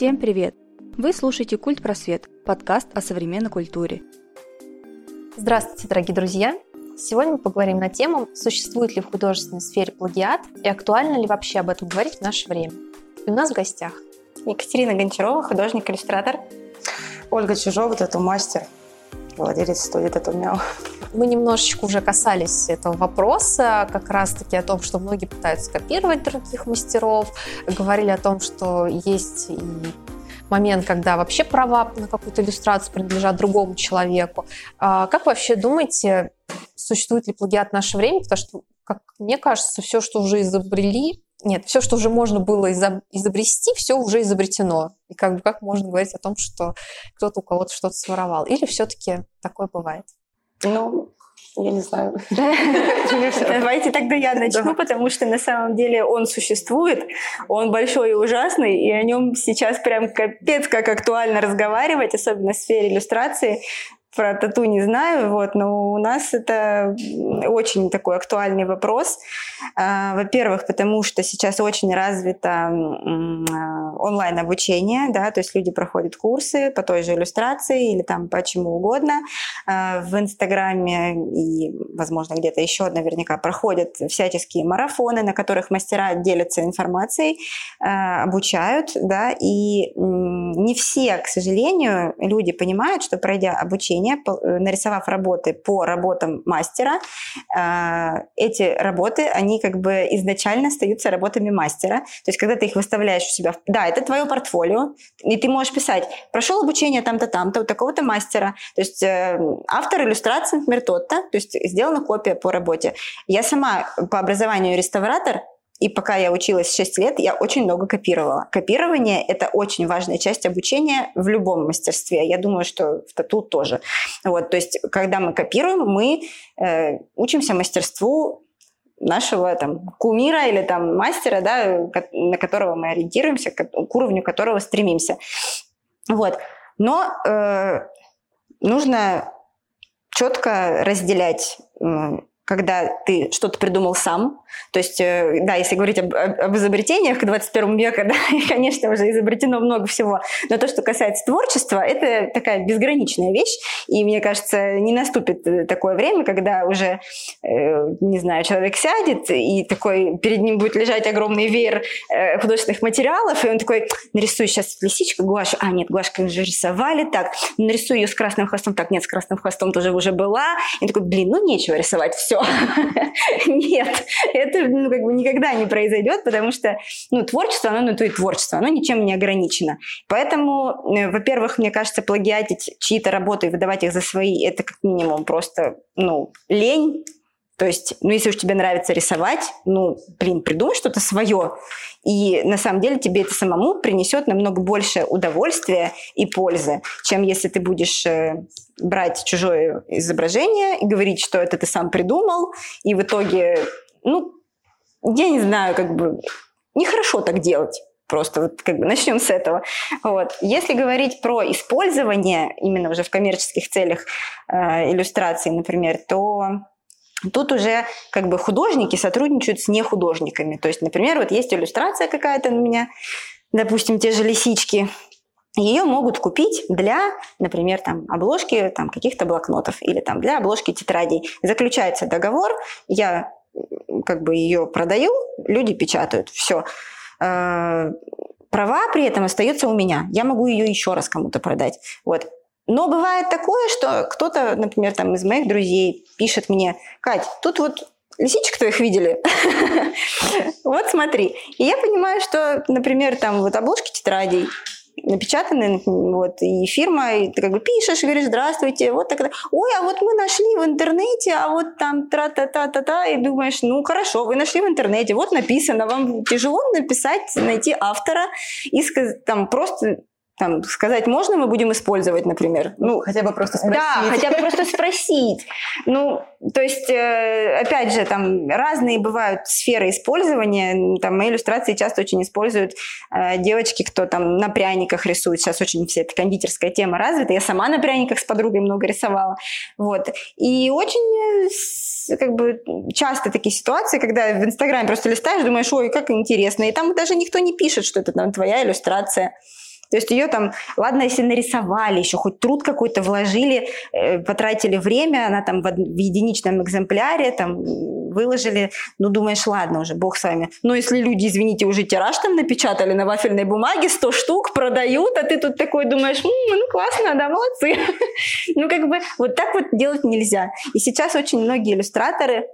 Всем привет! Вы слушаете «Культ Просвет» – подкаст о современной культуре. Здравствуйте, дорогие друзья! Сегодня мы поговорим на тему, существует ли в художественной сфере плагиат и актуально ли вообще об этом говорить в наше время. И у нас в гостях Екатерина Гончарова, художник-иллюстратор. Ольга Чижова, тату-мастер, владелец студии Тату Мяу. Мы немножечко уже касались этого вопроса, как раз-таки о том, что многие пытаются копировать других мастеров, говорили о том, что есть и момент, когда вообще права на какую-то иллюстрацию принадлежат другому человеку. А как вообще думаете, существует ли плагиат в наше время? Потому что, как мне кажется, все, что уже изобрели, нет, все, что уже можно было изобрести, все уже изобретено. И как бы как можно говорить о том, что кто-то у кого-то что-то своровал? Или все-таки такое бывает? Ну, я не знаю. Давайте тогда я начну, потому что на самом деле он существует, он большой и ужасный, и о нем сейчас прям капец как актуально разговаривать, особенно в сфере иллюстрации про тату не знаю, вот, но у нас это очень такой актуальный вопрос. А, во-первых, потому что сейчас очень развито онлайн-обучение, да, то есть люди проходят курсы по той же иллюстрации или там по чему угодно. А, в Инстаграме и, возможно, где-то еще наверняка проходят всяческие марафоны, на которых мастера делятся информацией, а, обучают, да, и не все, к сожалению, люди понимают, что пройдя обучение, обучения, э, нарисовав работы по работам мастера, э, эти работы, они как бы изначально остаются работами мастера. То есть, когда ты их выставляешь у себя, да, это твое портфолио, и ты можешь писать, прошел обучение там-то, там-то, у такого-то мастера. То есть, э, автор иллюстрации, например, тот-то, то есть, сделана копия по работе. Я сама по образованию реставратор, и пока я училась 6 лет, я очень много копировала. Копирование – это очень важная часть обучения в любом мастерстве. Я думаю, что в тату тоже. Вот, то есть, когда мы копируем, мы э, учимся мастерству нашего там кумира или там мастера, да, на которого мы ориентируемся, к уровню которого стремимся. Вот. Но э, нужно четко разделять когда ты что-то придумал сам. То есть, э, да, если говорить об, об изобретениях 21 века, да, конечно, уже изобретено много всего. Но то, что касается творчества, это такая безграничная вещь. И мне кажется, не наступит э, такое время, когда уже, э, не знаю, человек сядет, и такой перед ним будет лежать огромный веер художественных материалов, и он такой, нарисую сейчас лисичка, гуашь. А, нет, гуашка уже рисовали, так, нарисую ее с красным хвостом. Так, нет, с красным хвостом тоже уже была. И такой, блин, ну нечего рисовать, все, Нет, это ну, как бы никогда не произойдет, потому что ну, творчество, оно ну, то и творчество, оно ничем не ограничено. Поэтому, э, во-первых, мне кажется, плагиатить чьи-то работы и выдавать их за свои, это как минимум просто ну, лень, то есть, ну, если уж тебе нравится рисовать, ну, блин, придумай что-то свое. И на самом деле тебе это самому принесет намного больше удовольствия и пользы, чем если ты будешь э, брать чужое изображение и говорить, что это ты сам придумал, и в итоге, ну, я не знаю, как бы нехорошо так делать. Просто вот как бы начнем с этого. Вот. Если говорить про использование именно уже в коммерческих целях э, иллюстрации, например, то Тут уже как бы художники сотрудничают с нехудожниками. То есть, например, вот есть иллюстрация какая-то у меня, допустим, те же лисички, ее могут купить для, например, там, обложки там, каких-то блокнотов или там, для обложки тетрадей. Заключается договор, я как бы ее продаю, люди печатают, все. Э, права при этом остаются у меня. Я могу ее еще раз кому-то продать. Вот. Но бывает такое, что кто-то, например, там из моих друзей пишет мне, Кать, тут вот лисичек твоих видели? Вот смотри. И я понимаю, что, например, там вот обложки тетрадей, напечатаны, вот, и фирма, и ты как бы пишешь, говоришь, здравствуйте, вот так, ой, а вот мы нашли в интернете, а вот там тра-та-та-та-та, и думаешь, ну, хорошо, вы нашли в интернете, вот написано, вам тяжело написать, найти автора и там просто там, сказать, можно мы будем использовать, например? Ну, хотя бы просто спросить. Да, хотя бы просто спросить. Ну, то есть, э, опять же, там разные бывают сферы использования. Там мои иллюстрации часто очень используют э, девочки, кто там на пряниках рисует. Сейчас очень вся эта кондитерская тема развита. Я сама на пряниках с подругой много рисовала. Вот. И очень э, как бы часто такие ситуации, когда в Инстаграме просто листаешь, думаешь, ой, как интересно. И там даже никто не пишет, что это там твоя иллюстрация. То есть ее там, ладно, если нарисовали, еще хоть труд какой-то вложили, э, потратили время, она там в, единичном экземпляре там выложили, ну думаешь, ладно уже, бог с вами. Но если люди, извините, уже тираж там напечатали на вафельной бумаге, 100 штук продают, а ты тут такой думаешь, ну классно, да, молодцы. Ну как бы вот так вот делать нельзя. И сейчас очень многие иллюстраторы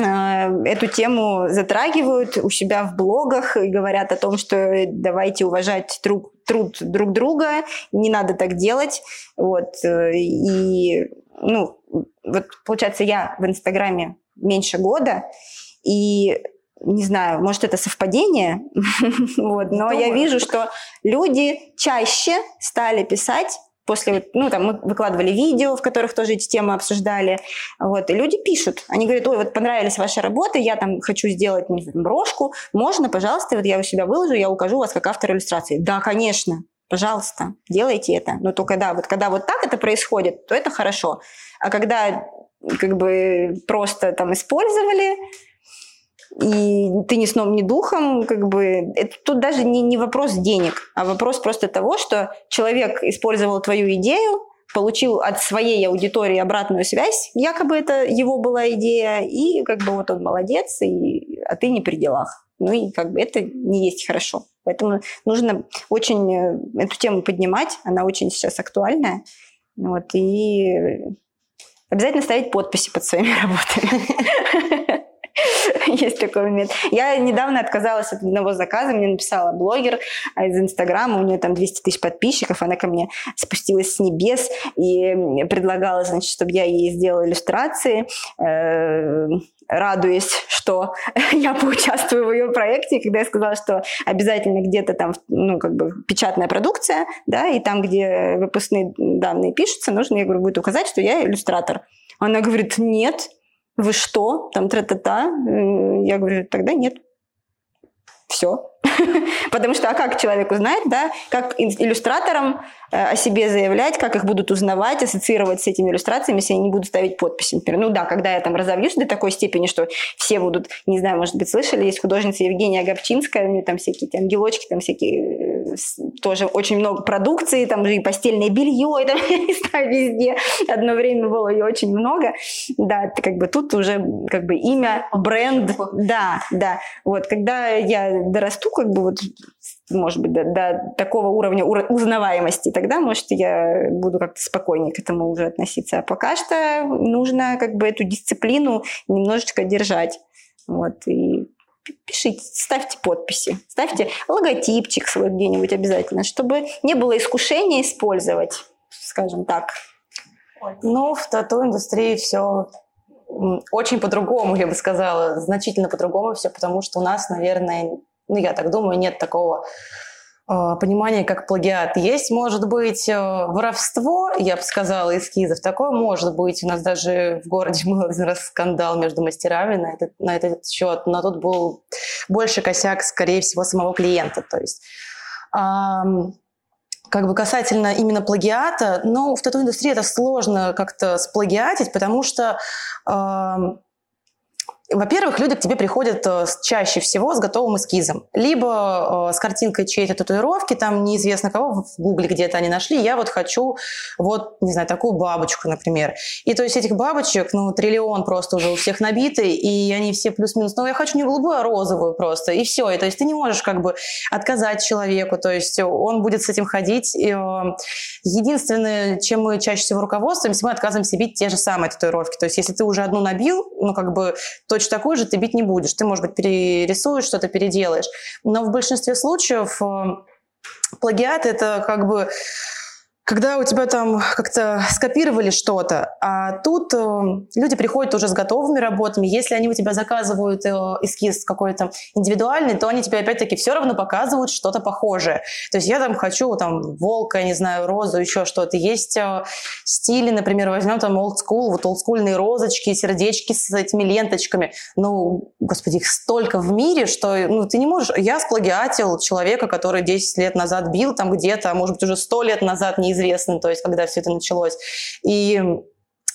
эту тему затрагивают у себя в блогах и говорят о том, что давайте уважать труд, труд друг друга, не надо так делать. Вот. Э, и, ну, вот, получается, я в Инстаграме меньше года, и не знаю, может, это совпадение, вот, но я вижу, что люди чаще стали писать после, ну, там, мы выкладывали видео, в которых тоже эти темы обсуждали, вот, и люди пишут, они говорят, ой, вот понравились ваши работы, я там хочу сделать не брошку, можно, пожалуйста, вот я у себя выложу, я укажу вас как автор иллюстрации. Да, конечно, пожалуйста, делайте это. Но только да, вот когда вот так это происходит, то это хорошо. А когда как бы просто там использовали, и ты ни сном, ни духом, как бы, это тут даже не, не вопрос денег, а вопрос просто того, что человек использовал твою идею, получил от своей аудитории обратную связь, якобы это его была идея, и как бы вот он молодец, и, а ты не при делах. Ну и как бы это не есть хорошо. Поэтому нужно очень э, эту тему поднимать, она очень сейчас актуальная. Вот, и обязательно ставить подписи под своими работами. Есть такой момент. Я недавно отказалась от одного заказа, мне написала блогер а из Инстаграма, у нее там 200 тысяч подписчиков, она ко мне спустилась с небес и предлагала, значит, чтобы я ей сделала иллюстрации, э, радуясь, что я поучаствую в ее проекте, когда я сказала, что обязательно где-то там, ну, как бы печатная продукция, да, и там, где выпускные данные пишутся, нужно, я говорю, будет указать, что я иллюстратор. Она говорит, нет, вы что, там тра-та-та. Я говорю, тогда нет. Все. Потому что, а как человек узнает, да, как иллюстраторам э, о себе заявлять, как их будут узнавать, ассоциировать с этими иллюстрациями, если они не будут ставить подписи, например. Ну да, когда я там разовьюсь до такой степени, что все будут, не знаю, может быть, слышали, есть художница Евгения Габчинская, у нее там всякие ангелочки, там всякие э, тоже очень много продукции, там и постельное белье, и там, я не знаю, везде. Одно время было ее очень много. Да, как бы тут уже как бы имя, бренд. Да, да. Вот, когда я дорасту, как бы вот, может быть, до, до такого уровня узнаваемости, тогда, может, я буду как-то спокойнее к этому уже относиться. А пока что нужно как бы эту дисциплину немножечко держать. Вот, и пишите, ставьте подписи, ставьте логотипчик свой где-нибудь обязательно, чтобы не было искушения использовать, скажем так. Ну, в тату-индустрии все очень по-другому, я бы сказала, значительно по-другому все, потому что у нас, наверное, ну, я так думаю, нет такого э, понимания, как плагиат. Есть, может быть, э, воровство, я бы сказала, эскизов. Такое может быть. У нас даже в городе был один раз скандал между мастерами на этот, на этот счет, но тут был больше косяк, скорее всего, самого клиента. То есть как бы касательно именно плагиата, ну, в тату-индустрии это сложно как-то сплагиатить, потому что во-первых, люди к тебе приходят э, чаще всего с готовым эскизом. Либо э, с картинкой чьей-то татуировки, там неизвестно кого, в гугле где-то они нашли, я вот хочу вот, не знаю, такую бабочку, например. И то есть этих бабочек, ну, триллион просто уже у всех набиты, и они все плюс-минус, ну, я хочу не голубую, а розовую просто, и все. И то есть ты не можешь как бы отказать человеку, то есть он будет с этим ходить. Э, единственное, чем мы чаще всего руководствуемся, мы отказываемся бить те же самые татуировки. То есть если ты уже одну набил, ну, как бы точно точно такой же ты бить не будешь. Ты, может быть, перерисуешь, что-то переделаешь. Но в большинстве случаев э, плагиат – это как бы когда у тебя там как-то скопировали что-то, а тут э, люди приходят уже с готовыми работами. Если они у тебя заказывают э, эскиз какой-то индивидуальный, то они тебе опять-таки все равно показывают что-то похожее. То есть я там хочу там волка, не знаю, розу, еще что-то. Есть э, стили, например, возьмем там old school, вот олдскульные розочки, сердечки с этими ленточками. Ну, господи, их столько в мире, что ну, ты не можешь... Я сплагиатил человека, который 10 лет назад бил там где-то, а может быть уже 100 лет назад, не неизвестным, то есть когда все это началось. И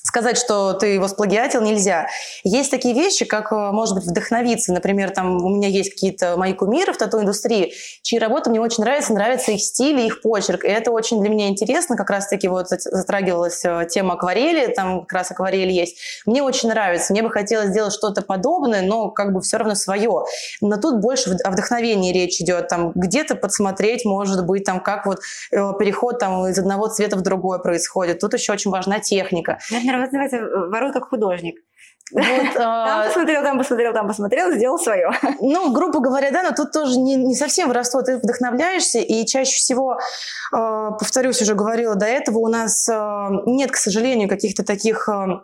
сказать, что ты его сплагиатил, нельзя. Есть такие вещи, как, э, может быть, вдохновиться. Например, там у меня есть какие-то мои кумиры в тату-индустрии, чьи работы мне очень нравятся, нравится их стиль и их почерк. И это очень для меня интересно. Как раз-таки вот затрагивалась э, тема акварели, там как раз акварель есть. Мне очень нравится. Мне бы хотелось сделать что-то подобное, но как бы все равно свое. Но тут больше о вдохновении речь идет. Там где-то подсмотреть, может быть, там как вот э, переход там из одного цвета в другой происходит. Тут еще очень важна техника. Наверное, называется «Воруй как художник». Вот, там посмотрел, там посмотрел, там посмотрел, сделал свое. Ну, грубо говоря, да, но тут тоже не, не совсем воровство. Ты вдохновляешься, и чаще всего, э, повторюсь, уже говорила до этого, у нас э, нет, к сожалению, каких-то таких э,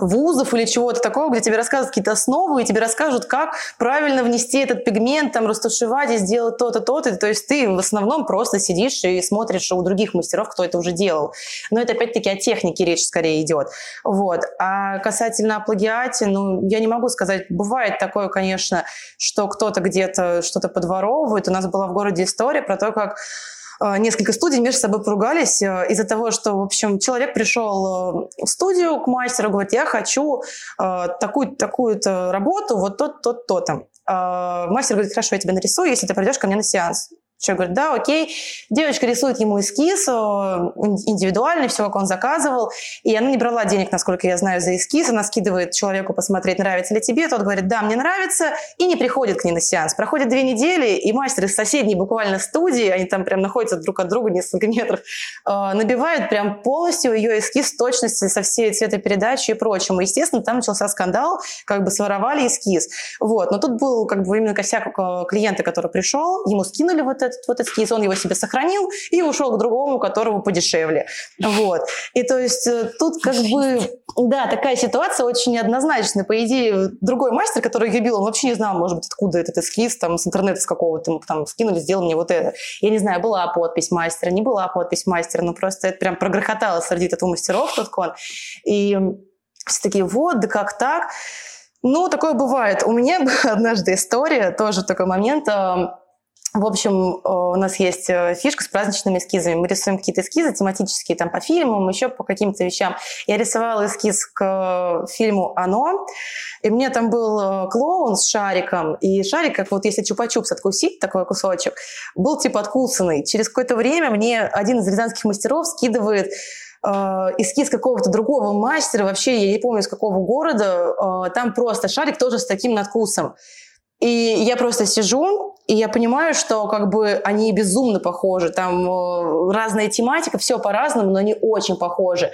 вузов или чего-то такого, где тебе рассказывают какие-то основы, и тебе расскажут, как правильно внести этот пигмент, там, растушевать и сделать то-то, то-то. То есть ты в основном просто сидишь и смотришь у других мастеров, кто это уже делал. Но это опять-таки о технике речь скорее идет. Вот. А касательно о плагиате, ну, я не могу сказать, бывает такое, конечно, что кто-то где-то что-то подворовывает. У нас была в городе история про то, как несколько студий между собой поругались э, из-за того, что, в общем, человек пришел э, в студию к мастеру, говорит, я хочу такую-то такую работу, вот тот, тот, то там. Мастер говорит, хорошо, я тебя нарисую, если ты придешь ко мне на сеанс. Человек говорит, да, окей. Девочка рисует ему эскиз индивидуальный, все, как он заказывал. И она не брала денег, насколько я знаю, за эскиз. Она скидывает человеку посмотреть, нравится ли тебе. Тот говорит, да, мне нравится. И не приходит к ней на сеанс. Проходит две недели, и мастер из соседней буквально студии, они там прям находятся друг от друга несколько метров, э, набивают прям полностью ее эскиз точности со всей цветопередачей и прочим. И, естественно, там начался скандал, как бы своровали эскиз. Вот. Но тут был как бы именно косяк э, клиента, который пришел, ему скинули вот это этот вот эскиз, он его себе сохранил и ушел к другому, которого подешевле. Вот. И то есть э, тут как бы, да, такая ситуация очень неоднозначная. По идее, другой мастер, который ее бил, он вообще не знал, может быть, откуда этот эскиз, там, с интернета с какого-то, там, скинули, сделал мне вот это. Я не знаю, была подпись мастера, не была подпись мастера, но просто это прям прогрохотало среди тату мастеров тот кон. И все такие, вот, да как так? Ну, такое бывает. У меня однажды история, тоже такой момент. В общем, э, у нас есть э, фишка с праздничными эскизами. Мы рисуем какие-то эскизы тематические, там, по фильмам, еще по каким-то вещам. Я рисовала эскиз к э, фильму «Оно», и мне там был клоун с шариком, и шарик, как вот если чупа-чупс откусить, такой кусочек, был типа откусанный. Через какое-то время мне один из рязанских мастеров скидывает эскиз какого-то другого мастера, вообще я не помню, из какого города, там просто шарик тоже с таким надкусом. И я просто сижу, и я понимаю, что как бы они безумно похожи. Там э, разная тематика, все по-разному, но они очень похожи.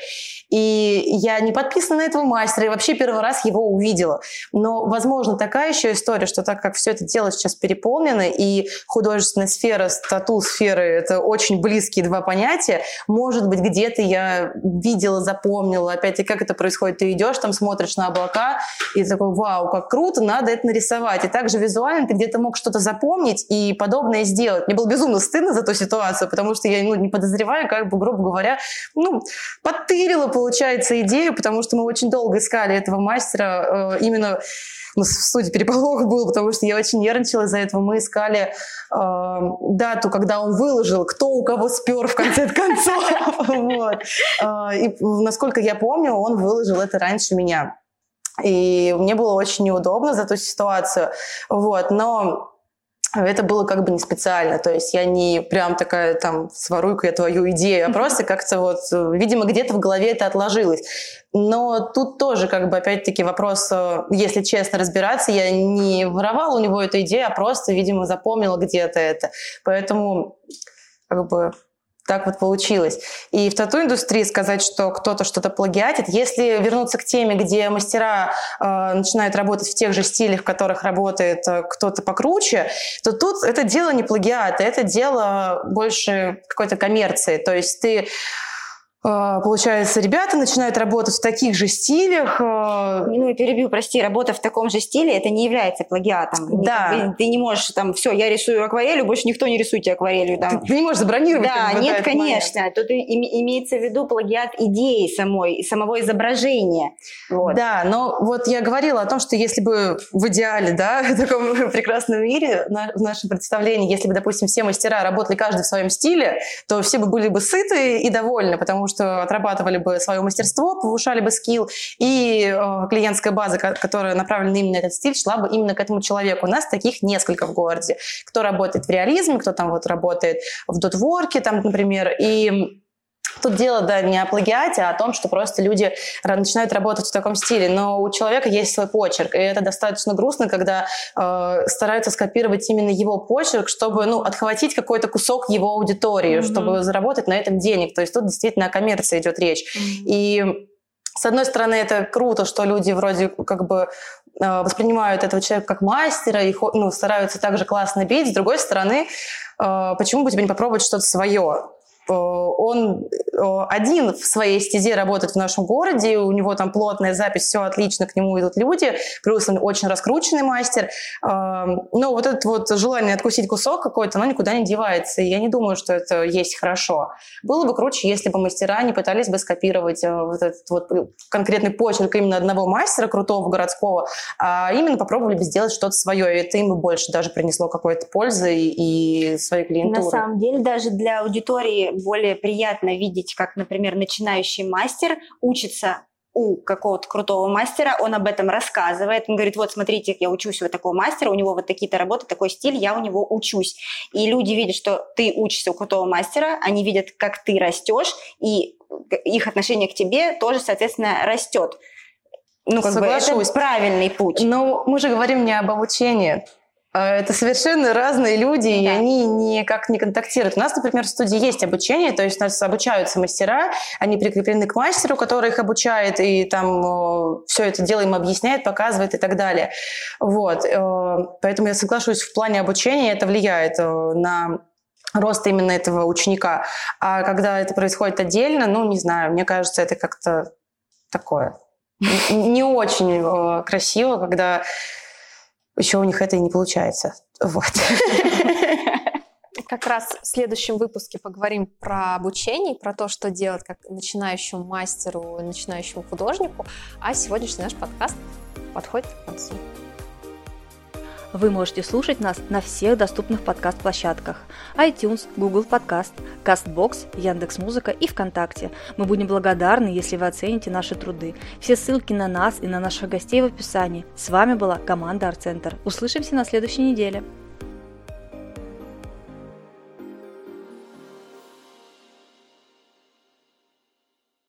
И я не подписана на этого мастера, и вообще первый раз его увидела. Но, возможно, такая еще история, что так как все это дело сейчас переполнено, и художественная сфера, статус-сферы — это очень близкие два понятия, может быть, где-то я видела, запомнила, опять-таки, как это происходит. Ты идешь, там смотришь на облака, и такой, вау, как круто, надо это нарисовать. И также визуально ты где-то мог что-то запомнить и подобное сделать. Мне было безумно стыдно за ту ситуацию, потому что я ну, не подозреваю, как бы, грубо говоря, ну, подтырила, получается, идею, потому что мы очень долго искали этого мастера э, именно у нас в студии переполох был, потому что я очень нервничала из-за этого. Мы искали э, дату, когда он выложил, кто у кого спер в конце концов. э, и насколько я помню, он выложил это раньше меня. И мне было очень неудобно за ту ситуацию. Вот. Но это было как бы не специально, то есть я не прям такая там сворую-ка я твою идею, а просто как-то вот, видимо, где-то в голове это отложилось. Но тут тоже как бы опять-таки вопрос, э, если честно разбираться, я не воровала у него эту идею, а просто, видимо, запомнила где-то это. Поэтому как бы так вот получилось. И в тату-индустрии сказать, что кто-то что-то плагиатит, если вернуться к теме, где мастера э, начинают работать в тех же стилях, в которых работает э, кто-то покруче, то тут это дело не плагиата, это дело больше какой-то коммерции. То есть ты получается, ребята начинают работать в таких же стилях. А, ну, и перебью, прости, работа в таком же стиле, это не является плагиатом. Да. Ты, ты не можешь там, все, я рисую акварелью, больше никто не рисуйте акварелью. Там. Ты, ты не можешь забронировать. Да, нет, конечно. Момент. Тут имеется в виду плагиат идеи самой, самого изображения. Вот. Да, но вот я говорила о том, что если бы в идеале, да, в таком прекрасном мире, в нашем представлении, если бы, допустим, все мастера работали каждый в своем стиле, то все бы были бы сыты и довольны, потому что что отрабатывали бы свое мастерство, повышали бы скилл, и э, клиентская база, которая направлена именно на этот стиль, шла бы именно к этому человеку. У нас таких несколько в городе. Кто работает в реализме, кто там вот работает в дотворке, там, например, и Тут дело, да, не о плагиате, а о том, что просто люди начинают работать в таком стиле. Но у человека есть свой почерк, и это достаточно грустно, когда э, стараются скопировать именно его почерк, чтобы, ну, отхватить какой-то кусок его аудитории, mm-hmm. чтобы заработать на этом денег. То есть тут действительно о коммерции идет речь. Mm-hmm. И с одной стороны, это круто, что люди вроде как бы э, воспринимают этого человека как мастера и ну, стараются также классно бить. С другой стороны, э, почему бы тебе не попробовать что-то свое? Э, он э, один в своей стезе работает в нашем городе, у него там плотная запись, все отлично, к нему идут люди, плюс он очень раскрученный мастер. Эм, но вот это вот желание откусить кусок какой-то, оно никуда не девается, и я не думаю, что это есть хорошо. Было бы круче, если бы мастера не пытались бы скопировать э, вот этот вот конкретный почерк именно одного мастера крутого городского, а именно попробовали бы сделать что-то свое, и это им бы больше даже принесло какой-то пользы и своей клиентуры. На самом деле даже для аудитории более приятно видеть, как, например, начинающий мастер учится у какого-то крутого мастера, он об этом рассказывает, он говорит, вот смотрите, я учусь у такого мастера, у него вот такие-то работы, такой стиль, я у него учусь. И люди видят, что ты учишься у крутого мастера, они видят, как ты растешь, и их отношение к тебе тоже, соответственно, растет. Ну, как Соглашусь. бы это правильный путь. Но мы же говорим не об обучении. А, это совершенно разные люди, да. и они никак не контактируют. У нас, например, в студии есть обучение, то есть у нас обучаются мастера, они прикреплены к мастеру, который их обучает, и там все это дело им объясняет, показывает и так далее. Вот. Э, поэтому я соглашусь, в плане обучения это влияет э, на рост именно этого ученика. А когда это происходит отдельно, ну, не знаю, мне кажется, это как-то такое не очень э, красиво, когда еще у них это и не получается. Вот. Как раз в следующем выпуске поговорим про обучение, про то, что делать как начинающему мастеру, начинающему художнику. А сегодняшний наш подкаст подходит к концу. Вы можете слушать нас на всех доступных подкаст-площадках iTunes, Google Podcast, CastBox, Яндекс.Музыка и ВКонтакте. Мы будем благодарны, если вы оцените наши труды. Все ссылки на нас и на наших гостей в описании. С вами была команда Арт Центр. Услышимся на следующей неделе.